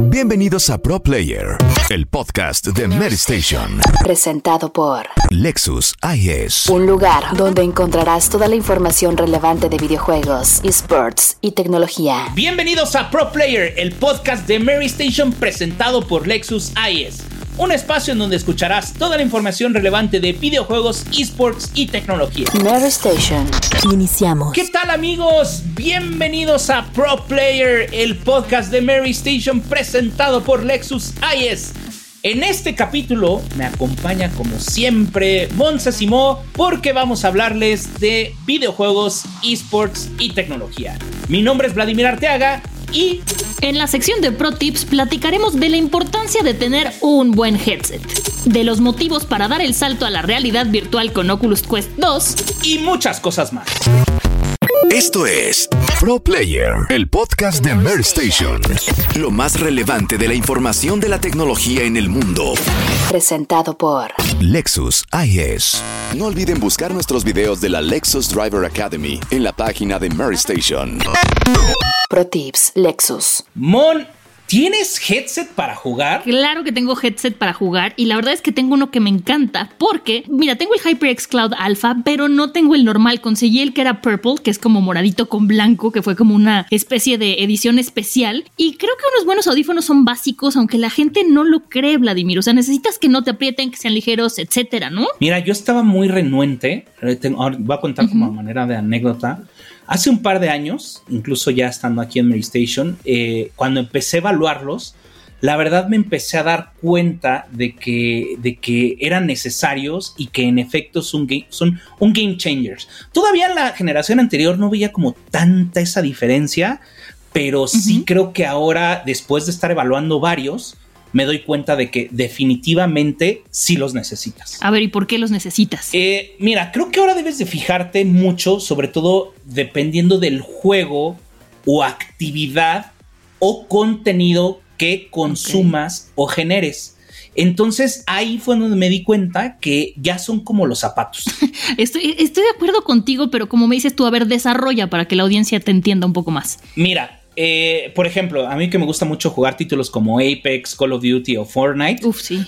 Bienvenidos a Pro Player, el podcast de Mary Station. Presentado por Lexus IS. Un lugar donde encontrarás toda la información relevante de videojuegos, esports y tecnología. Bienvenidos a Pro Player, el podcast de Mary Station presentado por Lexus IS un espacio en donde escucharás toda la información relevante de videojuegos, esports y tecnología. Mary Station. Iniciamos. ¿Qué tal amigos? Bienvenidos a Pro Player, el podcast de Mary Station presentado por Lexus IS. En este capítulo me acompaña como siempre Monza Simó porque vamos a hablarles de videojuegos, esports y tecnología. Mi nombre es Vladimir Arteaga y en la sección de Pro Tips platicaremos de la importancia de tener un buen headset, de los motivos para dar el salto a la realidad virtual con Oculus Quest 2 y muchas cosas más. Esto es Pro Player, el podcast de Mer Station. Lo más relevante de la información de la tecnología en el mundo. Presentado por Lexus IS. No olviden buscar nuestros videos de la Lexus Driver Academy en la página de Mer Station. Pro Tips Lexus. Mon ¿Tienes headset para jugar? Claro que tengo headset para jugar y la verdad es que tengo uno que me encanta porque, mira, tengo el HyperX Cloud Alpha, pero no tengo el normal. Conseguí el que era purple, que es como moradito con blanco, que fue como una especie de edición especial. Y creo que unos buenos audífonos son básicos, aunque la gente no lo cree, Vladimir. O sea, necesitas que no te aprieten, que sean ligeros, etcétera, ¿no? Mira, yo estaba muy renuente. Eh, voy a contar como manera de anécdota. Hace un par de años, incluso ya estando aquí en Mary Station, eh, cuando empecé a evaluarlos, la verdad me empecé a dar cuenta de que, de que eran necesarios y que en efecto son, son un game changers. Todavía la generación anterior no veía como tanta esa diferencia, pero sí creo que ahora, después de estar evaluando varios, me doy cuenta de que definitivamente sí los necesitas. A ver, ¿y por qué los necesitas? Eh, mira, creo que ahora debes de fijarte mucho, sobre todo dependiendo del juego o actividad o contenido que consumas o generes. Entonces ahí fue donde me di cuenta que ya son como los zapatos. estoy, estoy de acuerdo contigo, pero como me dices tú, a ver, desarrolla para que la audiencia te entienda un poco más. Mira, eh, por ejemplo, a mí que me gusta mucho jugar títulos como Apex, Call of Duty o Fortnite. Uf, sí.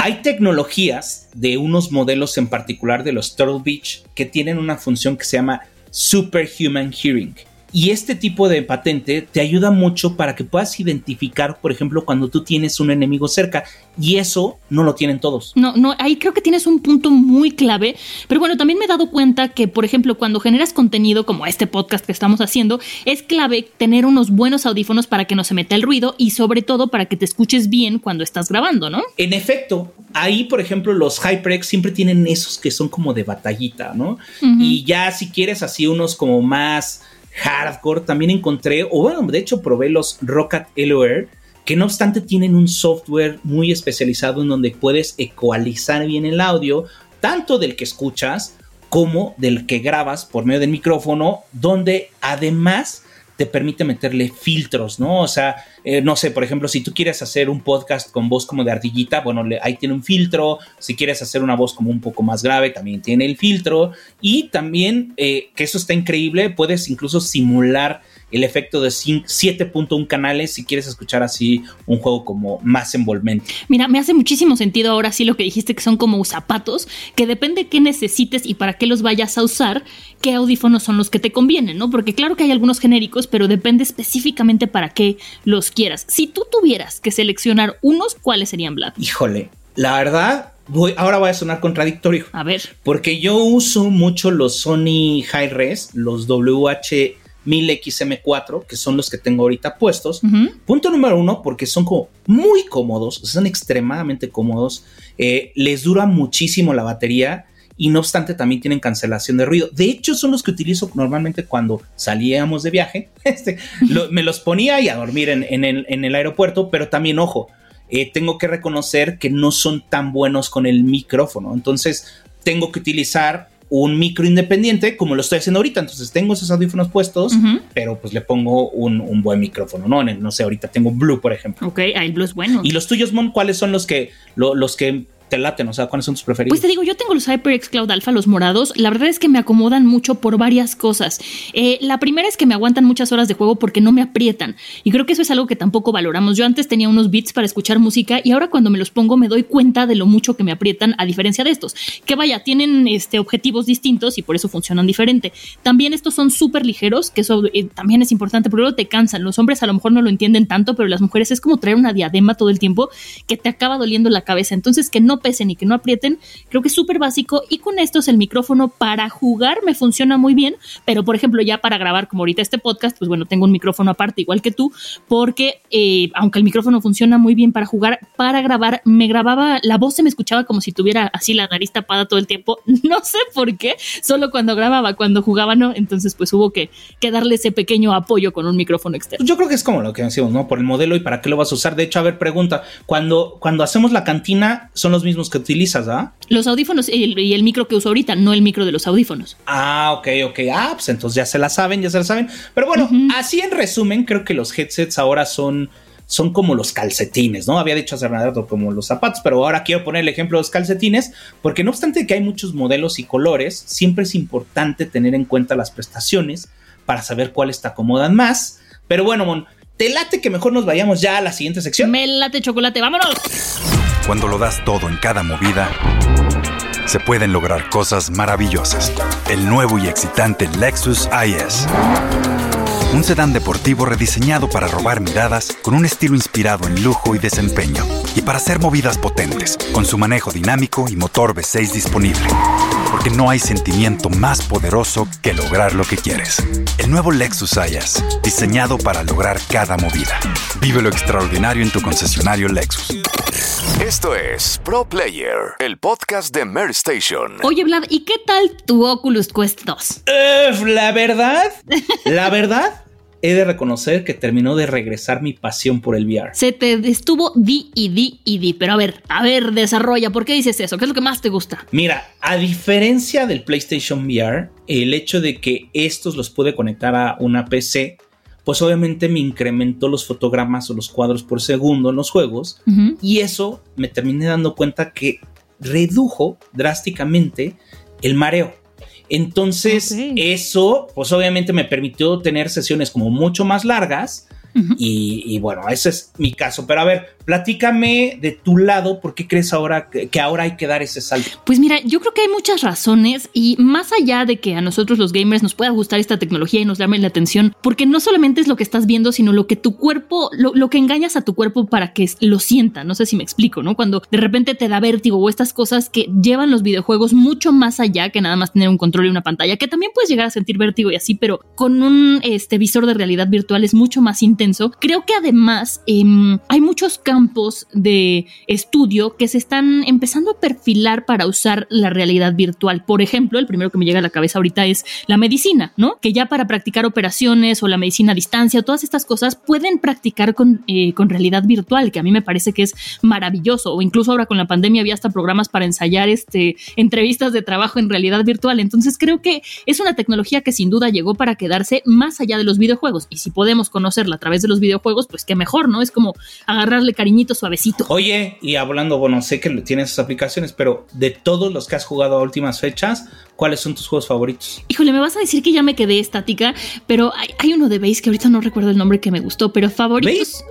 Hay tecnologías de unos modelos en particular de los Turtle Beach que tienen una función que se llama Superhuman Hearing. Y este tipo de patente te ayuda mucho para que puedas identificar, por ejemplo, cuando tú tienes un enemigo cerca. Y eso no lo tienen todos. No, no, ahí creo que tienes un punto muy clave. Pero bueno, también me he dado cuenta que, por ejemplo, cuando generas contenido como este podcast que estamos haciendo, es clave tener unos buenos audífonos para que no se meta el ruido y sobre todo para que te escuches bien cuando estás grabando, ¿no? En efecto, ahí, por ejemplo, los HyperX siempre tienen esos que son como de batallita, ¿no? Y ya si quieres así unos como más hardcore, también encontré, o bueno, de hecho probé los Rocket LOR, que no obstante tienen un software muy especializado en donde puedes ecualizar bien el audio, tanto del que escuchas como del que grabas por medio del micrófono, donde además te permite meterle filtros, ¿no? O sea, eh, no sé, por ejemplo, si tú quieres hacer un podcast con voz como de ardillita, bueno, ahí tiene un filtro. Si quieres hacer una voz como un poco más grave, también tiene el filtro. Y también, eh, que eso está increíble, puedes incluso simular el efecto de 7.1 canales si quieres escuchar así un juego como más envolvente. Mira, me hace muchísimo sentido ahora sí lo que dijiste que son como zapatos, que depende qué necesites y para qué los vayas a usar, qué audífonos son los que te convienen, ¿no? Porque claro que hay algunos genéricos, pero depende específicamente para qué los quieras. Si tú tuvieras que seleccionar unos, ¿cuáles serían, Vlad? Híjole, la verdad, Voy, ahora voy a sonar contradictorio. A ver. Porque yo uso mucho los Sony High Res, los WH 1000XM4, que son los que tengo ahorita puestos. Punto número uno, porque son como muy cómodos, son extremadamente cómodos, eh, les dura muchísimo la batería y no obstante también tienen cancelación de ruido. De hecho, son los que utilizo normalmente cuando salíamos de viaje. Este, me los ponía y a dormir en, el, aeropuerto, pero también, ojo, eh, tengo que reconocer que no son tan buenos con el micrófono. Entonces, tengo que utilizar un micro independiente como lo estoy haciendo ahorita. Entonces tengo esos audífonos puestos, pero pues le pongo un, buen micrófono, ¿no? No sé, ahorita tengo Blue, por ejemplo. Ok, el Blue es bueno. ¿Y los tuyos, Mon, cuáles son los que, los que te laten? O sea, ¿cuáles son tus preferidos? Pues te digo, yo tengo los HyperX Cloud Alpha, los morados. La verdad es que me acomodan mucho por varias cosas. Eh, la primera es que me aguantan muchas horas de juego porque no me aprietan. Y creo que eso es algo que tampoco valoramos. Yo antes tenía unos beats para escuchar música y ahora cuando me los pongo me doy cuenta de lo mucho que me aprietan a diferencia de estos. Que vaya, tienen este, objetivos distintos y por eso funcionan diferente. También estos son súper ligeros, que eso eh, también es importante, pero luego te cansan. Los hombres a lo mejor no lo entienden tanto, pero las mujeres es como traer una diadema todo el tiempo que te acaba doliendo la cabeza. Entonces, que no pesen y que no aprieten, creo que es súper básico. Y con estos, el micrófono para jugar me funciona muy bien, pero por ejemplo, ya para grabar, como ahorita este podcast, pues bueno, tengo un micrófono aparte, igual que tú, porque eh, aunque el micrófono funciona muy bien para jugar, para grabar, me grababa, la voz se me escuchaba como si tuviera así la nariz tapada todo el tiempo. No sé por qué, solo cuando grababa, cuando jugaba no. Entonces, pues hubo que, que darle ese pequeño apoyo con un micrófono externo. Yo creo que es como lo que decimos, ¿no? Por el modelo y para qué lo vas a usar. De hecho, a ver, pregunta, cuando, cuando hacemos la cantina, son los mismos que utilizas, ¿ah? Los audífonos y el, y el micro que uso ahorita, no el micro de los audífonos. Ah, ok, ok. Ah, pues entonces ya se la saben, ya se la saben. Pero bueno, así en resumen, creo que los headsets ahora son son como los calcetines, ¿no? Había dicho hace rato como los zapatos, pero ahora quiero poner el ejemplo de los calcetines, porque no obstante que hay muchos modelos y colores, siempre es importante tener en cuenta las prestaciones para saber cuáles te acomodan más. Pero bueno, Mon, te late que mejor nos vayamos ya a la siguiente sección. Me late chocolate, vámonos. Cuando lo das todo en cada movida, se pueden lograr cosas maravillosas. El nuevo y excitante Lexus IS. Un sedán deportivo rediseñado para robar miradas con un estilo inspirado en lujo y desempeño. Y para hacer movidas potentes, con su manejo dinámico y motor V6 disponible. Porque no hay sentimiento más poderoso que lograr lo que quieres. El nuevo Lexus IS, diseñado para lograr cada movida. Vive lo extraordinario en tu concesionario Lexus. Esto es Pro Player, el podcast de Mer Station. Oye, Vlad, ¿y qué tal tu Oculus Quest 2? Uh, la verdad, la verdad, he de reconocer que terminó de regresar mi pasión por el VR. Se te estuvo di y di y di, pero a ver, a ver, desarrolla, ¿por qué dices eso? ¿Qué es lo que más te gusta? Mira, a diferencia del PlayStation VR, el hecho de que estos los pude conectar a una PC, pues obviamente me incrementó los fotogramas o los cuadros por segundo en los juegos y eso me terminé dando cuenta que redujo drásticamente el mareo. Entonces, eso, pues obviamente me permitió tener sesiones como mucho más largas. Y, y, bueno, ese es mi caso. Pero a ver, Platícame de tu lado, ¿por qué crees ahora que, que, ahora hay que dar ese salto? Pues mira, yo creo que hay muchas razones y más allá de que a nosotros los gamers nos pueda gustar esta tecnología y nos llame la atención, porque no solamente es lo que estás viendo, sino lo que tu cuerpo, lo, lo que engañas a tu cuerpo para que lo sienta. No sé si me explico, ¿no? Cuando de repente te da vértigo o estas cosas que llevan los videojuegos mucho más allá que nada más tener un control y una pantalla, que también puedes llegar a sentir vértigo y así, pero con un este, visor de realidad virtual es mucho más intenso. Creo que además eh, hay muchos campos de estudio que se están empezando a perfilar para usar la realidad virtual. Por ejemplo, el primero que me llega a la cabeza ahorita es la medicina, ¿no? Que ya para practicar operaciones o la medicina a distancia, todas estas cosas pueden practicar con, eh, con realidad virtual, que a mí me parece que es maravilloso. O incluso ahora con la pandemia había hasta programas para ensayar este, entrevistas de trabajo en realidad virtual. Entonces creo que es una tecnología que sin duda llegó para quedarse más allá de los videojuegos. Y si podemos conocerla a través de los videojuegos, pues qué mejor, ¿no? Es como agarrarle cariño suavecito. Oye, y hablando, bueno, sé que tienes esas aplicaciones, pero de todos los que has jugado a últimas fechas, ¿cuáles son tus juegos favoritos? Híjole, me vas a decir que ya me quedé estática, pero hay, uno de base que ahorita no recuerdo el nombre que me gustó, pero favoritos.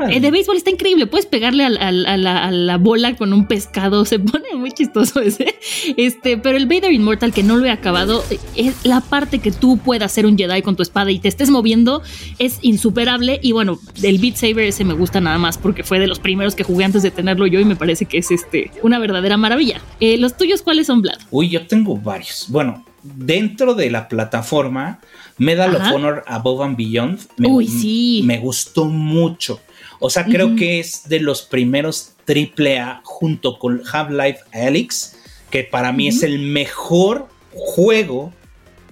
El eh, de béisbol está increíble. Puedes pegarle a, la, bola con un pescado. Se pone muy chistoso ese. Este, pero el Vader Immortal, que no lo he acabado, es la parte que tú puedas hacer un Jedi con tu espada y te estés moviendo, es insuperable. Y bueno, el Beat Saber ese me gusta nada más porque fue de los primeros que jugué antes de tenerlo yo y me parece que es este una verdadera maravilla. Eh, ¿Los tuyos cuáles son, Vlad? Uy, yo tengo varios. Bueno, dentro de la plataforma, Medal of Honor Above and Beyond me, Uy, sí. me gustó mucho. O sea, creo que es de los primeros AAA junto con Half-Life Alyx, que para mí es el mejor juego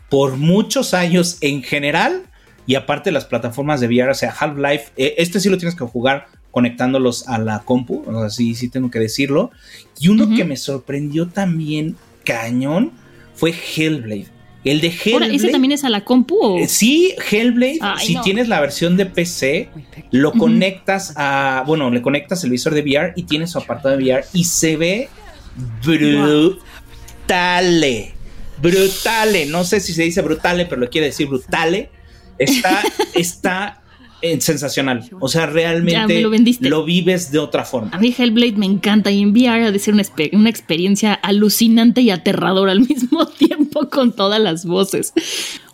por muchos años en general. Y aparte las plataformas de VR, o sea, Half-Life, eh, este sí lo tienes que jugar conectándolos a la compu, o sea, sí, sí tengo que decirlo. Y uno que me sorprendió también cañón fue Hellblade. El de Hellblade. ¿Ese también es a la compu? Eh, sí, Hellblade. si tienes la versión de PC, lo conectas a. Bueno, le conectas el visor de VR y tienes su apartado de VR y se ve brutale. Brutale. No sé si se dice brutale, pero lo quiere decir brutale. Está, está sensacional. O sea, realmente lo, vives de otra forma. A mí Hellblade me encanta y en VR ha de ser una, una experiencia alucinante y aterradora al mismo tiempo con todas las voces.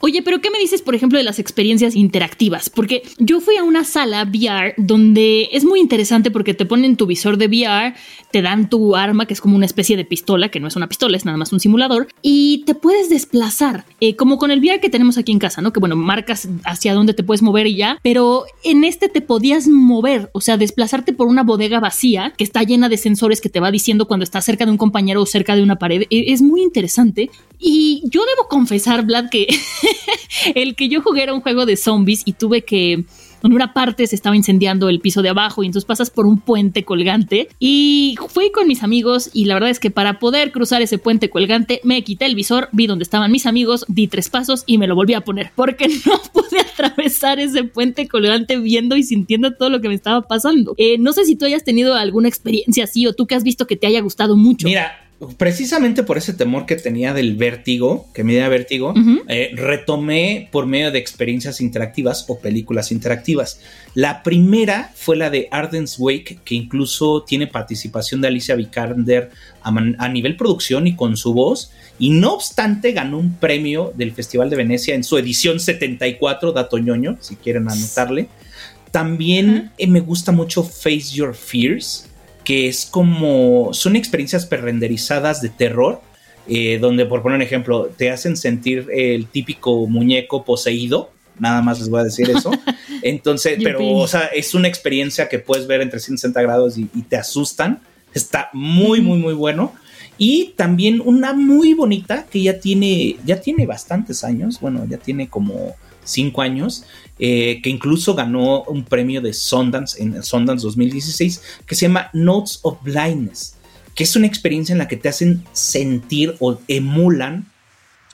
Oye, pero ¿qué me dices, por ejemplo, de las experiencias interactivas? Porque yo fui a una sala VR donde es muy interesante porque te ponen tu visor de VR, te dan tu arma, que es como una especie de pistola, que no es una pistola, es nada más un simulador, y te puedes desplazar, eh, como con el VR que tenemos aquí en casa, ¿no? Que bueno, marcas hacia dónde te puedes mover y ya, pero en este te podías mover, o sea, desplazarte por una bodega vacía que está llena de sensores que te va diciendo cuando estás cerca de un compañero o cerca de una pared. E, es muy interesante. Y yo debo confesar, Vlad, que el que yo jugué era un juego de zombies y tuve que en una parte se estaba incendiando el piso de abajo y entonces pasas por un puente colgante y fui con mis amigos y la verdad es que para poder cruzar ese puente colgante me quité el visor, vi dónde estaban mis amigos, di tres pasos y me lo volví a poner porque no pude atravesar ese puente colgante viendo y sintiendo todo lo que me estaba pasando. Eh, no sé si tú hayas tenido alguna experiencia así o tú que has visto que te haya gustado mucho. Mira, precisamente por ese temor que tenía del vértigo, que me da vértigo, eh, retomé por medio de experiencias interactivas o películas interactivas. La primera fue la de Arden's Wake, que incluso tiene participación de Alicia Vikander a, nivel producción y con su voz, y no obstante ganó un premio del Festival de Venecia en su edición 74, dato ñoño, si quieren anotarle. También eh, me gusta mucho Face Your Fears que es como, son experiencias prerenderizadas de terror, eh, donde por poner un ejemplo, te hacen sentir el típico muñeco poseído, nada más les voy a decir eso. Entonces, pero, o sea, es una experiencia que puedes ver en 360 grados y, te asustan. Está muy, muy, muy bueno. Y también una muy bonita que ya tiene, ya tiene bastantes años, bueno, ya tiene como cinco años, eh, que incluso ganó un premio de Sundance en Sundance 2016, que se llama Notes of Blindness, que es una experiencia en la que te hacen sentir o emulan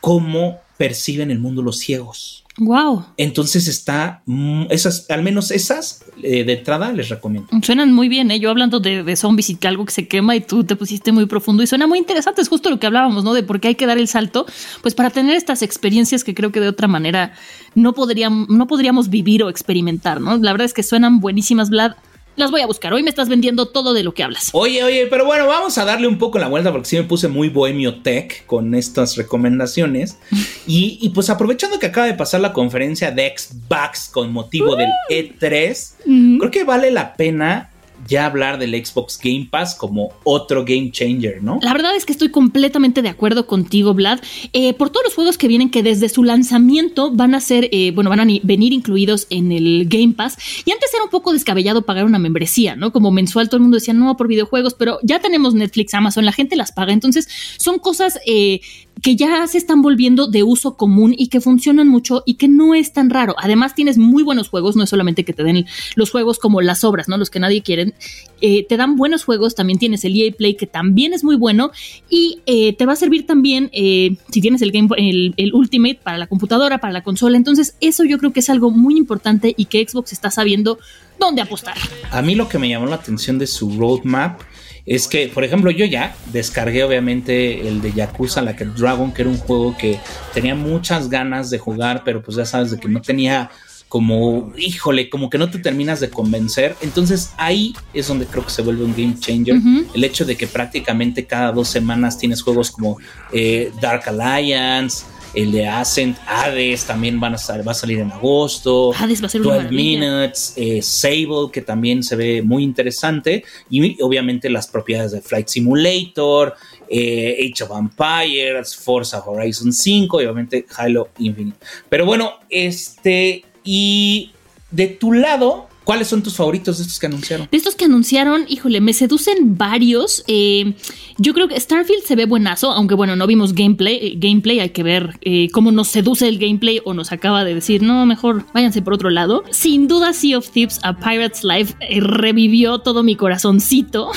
cómo perciben el mundo los ciegos. Wow. Entonces está, mm, esas, al menos esas eh, de entrada les recomiendo. Suenan muy bien, ¿eh? Yo hablando de, de, zombies y que algo que se quema y tú te pusiste muy profundo y suena muy interesante. Es justo lo que hablábamos, ¿no? De por qué hay que dar el salto, pues para tener estas experiencias que creo que de otra manera no podríamos, no podríamos vivir o experimentar, ¿no? La verdad es que suenan buenísimas, Vlad. Las voy a buscar. Hoy me estás vendiendo todo de lo que hablas. Oye, oye, pero bueno, vamos a darle un poco la vuelta porque sí me puse muy bohemio tech con estas recomendaciones. y, pues aprovechando que acaba de pasar la conferencia de Xbox con motivo del E3, creo que vale la pena ya hablar del Xbox Game Pass como otro game changer, ¿no? La verdad es que estoy completamente de acuerdo contigo, Vlad, eh, por todos los juegos que vienen que desde su lanzamiento van a ser, eh, bueno, van a venir incluidos en el Game Pass. Y antes era un poco descabellado pagar una membresía, ¿no? Como mensual todo el mundo decía, no, por videojuegos, pero ya tenemos Netflix, Amazon, la gente las paga. Entonces son cosas eh, que ya se están volviendo de uso común y que funcionan mucho y que no es tan raro. Además tienes muy buenos juegos, no es solamente que te den los juegos como las obras, ¿no? Los que nadie quiere, eh, te dan buenos juegos, también tienes el EA Play que también es muy bueno y eh, te va a servir también eh, si tienes el, Game, el, el, Ultimate para la computadora, para la consola. Entonces eso yo creo que es algo muy importante y que Xbox está sabiendo dónde apostar. A mí lo que me llamó la atención de su roadmap es que, por ejemplo, yo ya descargué obviamente el de Yakuza la que Dragon, que era un juego que tenía muchas ganas de jugar, pero pues ya sabes de que no tenía como, híjole, como que no te terminas de convencer. Entonces ahí es donde creo que se vuelve un game changer. El hecho de que prácticamente cada dos semanas tienes juegos como eh, Dark Alliance, el de Ascent, Hades también van a va a salir en agosto. Hades va a ser 12 Minutes, eh, Sable, que también se ve muy interesante. Y obviamente las propiedades de Flight Simulator, eh, Age of Empires, Forza Horizon 5 y obviamente Halo Infinite. Pero bueno, este y de tu lado, ¿Cuáles son tus favoritos de estos que anunciaron? De estos que anunciaron, híjole, me seducen varios. Eh, yo creo que Starfield se ve buenazo, aunque bueno, no vimos gameplay. Eh, gameplay, hay que ver eh, cómo nos seduce el gameplay o nos acaba de decir, no, mejor váyanse por otro lado. Sin duda, Sea of Thieves a Pirates Life revivió todo mi corazoncito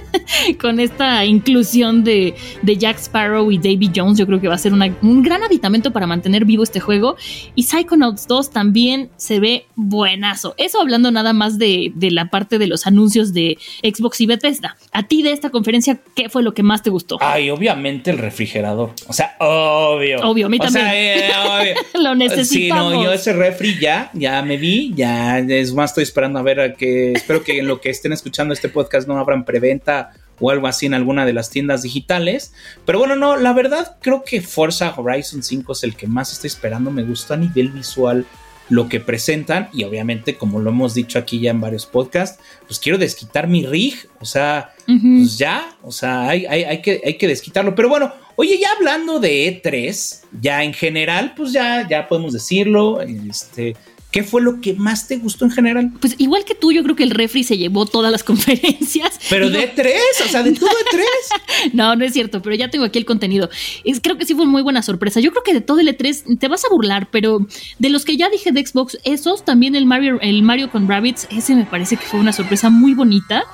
con esta inclusión de, Jack Sparrow y Davy Jones. Yo creo que va a ser un gran aditamento para mantener vivo este juego. Y Psychonauts 2 también se ve buenazo. Eso hablando nada más de, la parte de los anuncios de Xbox y Bethesda. A ti de esta conferencia, ¿qué fue lo que más te gustó? Ay, obviamente el refrigerador. O sea, obvio. Obvio, a mí también. Eh, lo necesitamos. Sí, no, yo ese refri ya, ya me vi, ya es más, estoy esperando a ver a que, espero que en lo que estén escuchando este podcast no abran preventa o algo así en alguna de las tiendas digitales. Pero bueno, no, la verdad creo que Forza Horizon 5 es el que más estoy esperando. Me gustó a nivel visual lo que presentan y obviamente como lo hemos dicho aquí ya en varios podcasts, pues quiero desquitar mi rig, o sea, pues ya, o sea, hay, hay, que, hay que desquitarlo. Pero bueno, oye, ya hablando de E3, ya en general, pues ya, ya podemos decirlo, este ¿Qué fue lo que más te gustó en general? Pues igual que tú, yo creo que el refri se llevó todas las conferencias. Pero de tres, o sea, de todo de tres. no, no es cierto, pero ya tengo aquí el contenido. Es, creo que sí fue muy buena sorpresa. Yo creo que de todo el E3 te vas a burlar, pero de los que ya dije de Xbox, esos, también el Mario, el Mario con Rabbits, ese me parece que fue una sorpresa muy bonita.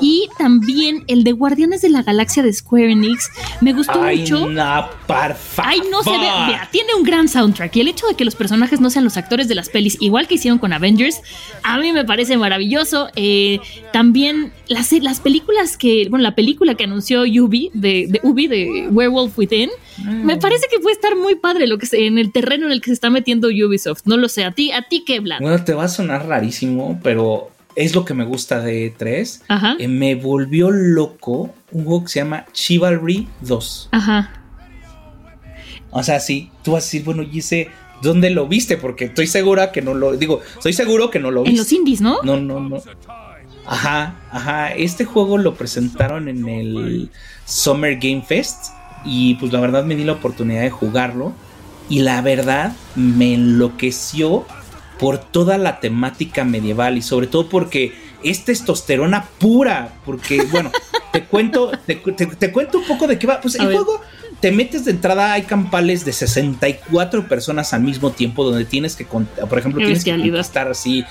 Y también el de Guardianes de la Galaxia de Square Enix, me gustó mucho. No, por Ay, no se ve. Mira, tiene un gran soundtrack y el hecho de que los personajes no sean los actores de las pelis igual que hicieron con Avengers, a mí me parece maravilloso. Eh, también las, las películas que, bueno, la película que anunció Ubi, de, de Ubi, de Werewolf Within, me mm. parece que puede estar muy padre lo que se, en el terreno en el que se está metiendo Ubisoft. No lo sé, a ti, a ti qué, Blan. Bueno, te va a sonar rarísimo, pero es lo que me gusta de 3. Eh, me volvió loco un juego que se llama Chivalry 2. Ajá. O sea, sí, tú vas a decir, bueno, y ese ¿Dónde lo viste? Porque estoy segura que no lo. Digo, estoy seguro que no lo viste. En los indies, ¿no? No, no, no. Ajá, ajá. Este juego lo presentaron en el Summer Game Fest. Y pues la verdad me di la oportunidad de jugarlo. Y la verdad me enloqueció por toda la temática medieval. Y sobre todo porque es testosterona pura. Porque, bueno, te cuento, te, cuento un poco de qué va. Pues el juego te metes de entrada, hay campales de 64 personas al mismo tiempo donde tienes que, por ejemplo, tienes que conquistar así,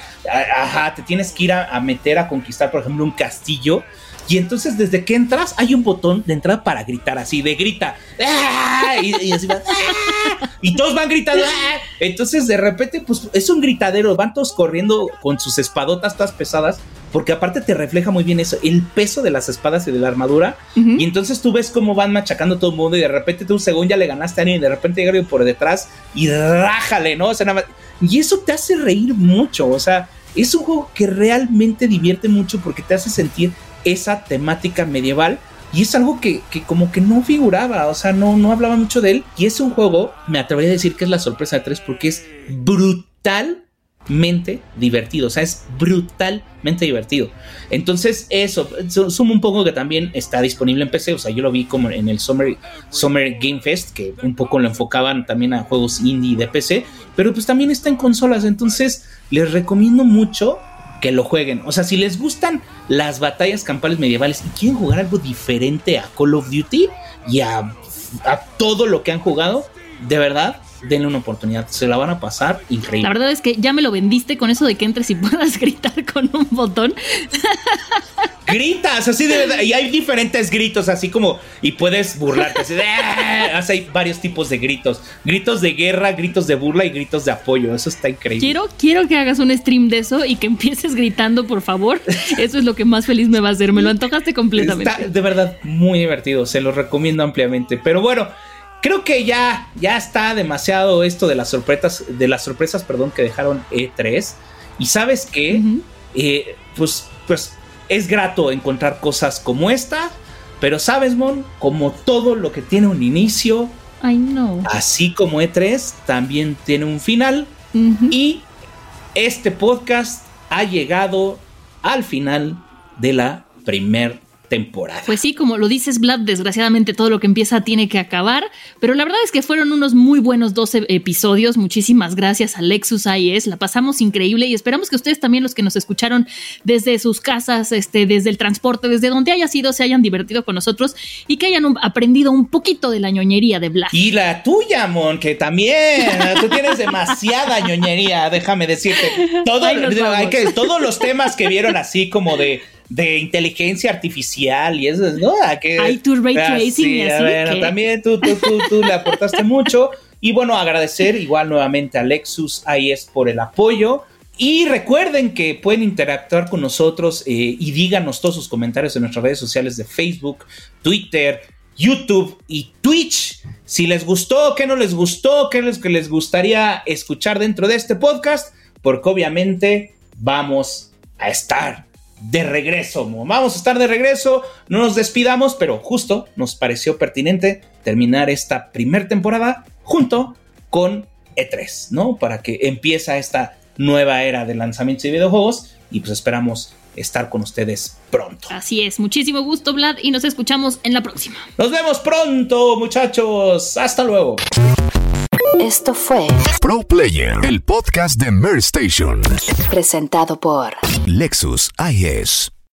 ajá, te tienes que ir a, meter a conquistar, por ejemplo, un castillo. Y entonces desde que entras hay un botón de entrada para gritar así, de grita. ¡Ah! Y, así va, ¡Ah! y, todos van gritando. ¡Ah! Entonces de repente pues es un gritadero, van todos corriendo con sus espadotas todas pesadas porque aparte te refleja muy bien eso, el peso de las espadas y de la armadura. Y entonces tú ves cómo van machacando todo el mundo y de repente tú, según ya le ganaste a alguien, y de repente llega por detrás y rájale, ¿no? O sea, nada más. Y eso te hace reír mucho, o sea, es un juego que realmente divierte mucho porque te hace sentir esa temática medieval. Y es algo que, que, como que no figuraba, o sea, no, no hablaba mucho de él. Y es un juego, me atrevería a decir que es la sorpresa de tres porque es brutal mente divertido, o sea, es brutalmente divertido. Entonces, eso, sumo un poco que también está disponible en PC, o sea, yo lo vi como en el Summer, Summer Game Fest, que un poco lo enfocaban también a juegos indie de PC, pero pues también está en consolas, entonces les recomiendo mucho que lo jueguen. O sea, si les gustan las batallas campales medievales y quieren jugar algo diferente a Call of Duty y a, a todo lo que han jugado, de verdad, denle una oportunidad, se la van a pasar increíble. La verdad es que ya me lo vendiste con eso de que entres y puedas gritar con un botón. Gritas, así de verdad, y hay diferentes gritos, así como, y puedes burlarte, así de, ah", hay varios tipos de gritos, gritos de guerra, gritos de burla y gritos de apoyo, eso está increíble. Quiero, quiero que hagas un stream de eso y que empieces gritando, por favor, eso es lo que más feliz me va a hacer, me lo antojaste completamente. Está de verdad muy divertido, se lo recomiendo ampliamente, pero bueno, creo que ya, ya está demasiado esto de las sorpresas, de las sorpresas, perdón, que dejaron E3. Y sabes qué, eh, pues, pues es grato encontrar cosas como esta, pero sabes, Mon, como todo lo que tiene un inicio, así como E3 también tiene un final. Y este podcast ha llegado al final de la primer temporada. Pues sí, como lo dices, Vlad, desgraciadamente todo lo que empieza tiene que acabar, pero la verdad es que fueron unos muy buenos 12 episodios. Muchísimas gracias a Lexus la pasamos increíble y esperamos que ustedes también, los que nos escucharon desde sus casas, este, desde el transporte, desde donde haya sido, se hayan divertido con nosotros y que hayan aprendido un poquito de la ñoñería de Vlad. Y la tuya, Mon, que también, tú tienes demasiada ñoñería, déjame decirte. todos los temas que vieron así como de de inteligencia artificial y eso, ¿no? que, Hay tu ray ah, tracing y así. Bueno, también tú, tú, tú, tú le aportaste mucho. Y bueno, agradecer igual nuevamente a Lexus IS por el apoyo. Y recuerden que pueden interactuar con nosotros eh, y díganos todos sus comentarios en nuestras redes sociales de Facebook, Twitter, YouTube y Twitch. Si les gustó, qué no les gustó, qué les, que les gustaría escuchar dentro de este podcast, porque obviamente vamos a estar de regreso. Vamos a estar de regreso, no nos despidamos, pero justo nos pareció pertinente terminar esta primera temporada junto con E3, ¿no? Para que empiece esta nueva era de lanzamientos de videojuegos y pues esperamos estar con ustedes pronto. Así es, muchísimo gusto Vlad y nos escuchamos en la próxima. Nos vemos pronto muchachos, hasta luego. Esto fue Pro Player, el podcast de Mer Station. Presentado por Lexus IS.